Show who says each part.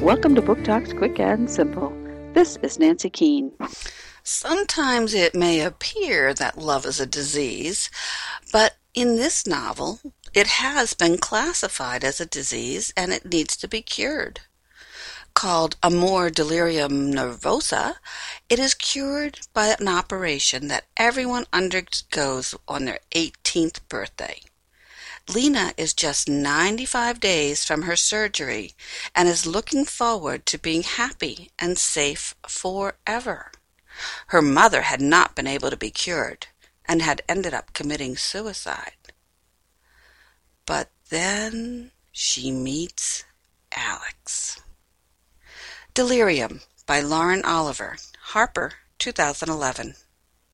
Speaker 1: Welcome to Book Talks Quick and Simple. This is Nancy Keene.
Speaker 2: Sometimes it may appear that love is a disease, but in this novel, it has been classified as a disease and it needs to be cured. Called Amor Delirium Nervosa, it is cured by an operation that everyone undergoes on their 18th birthday. Lena is just 95 days from her surgery and is looking forward to being happy and safe forever. Her mother had not been able to be cured and had ended up committing suicide. But then she meets Alex. Delirium by Lauren Oliver, Harper, 2011.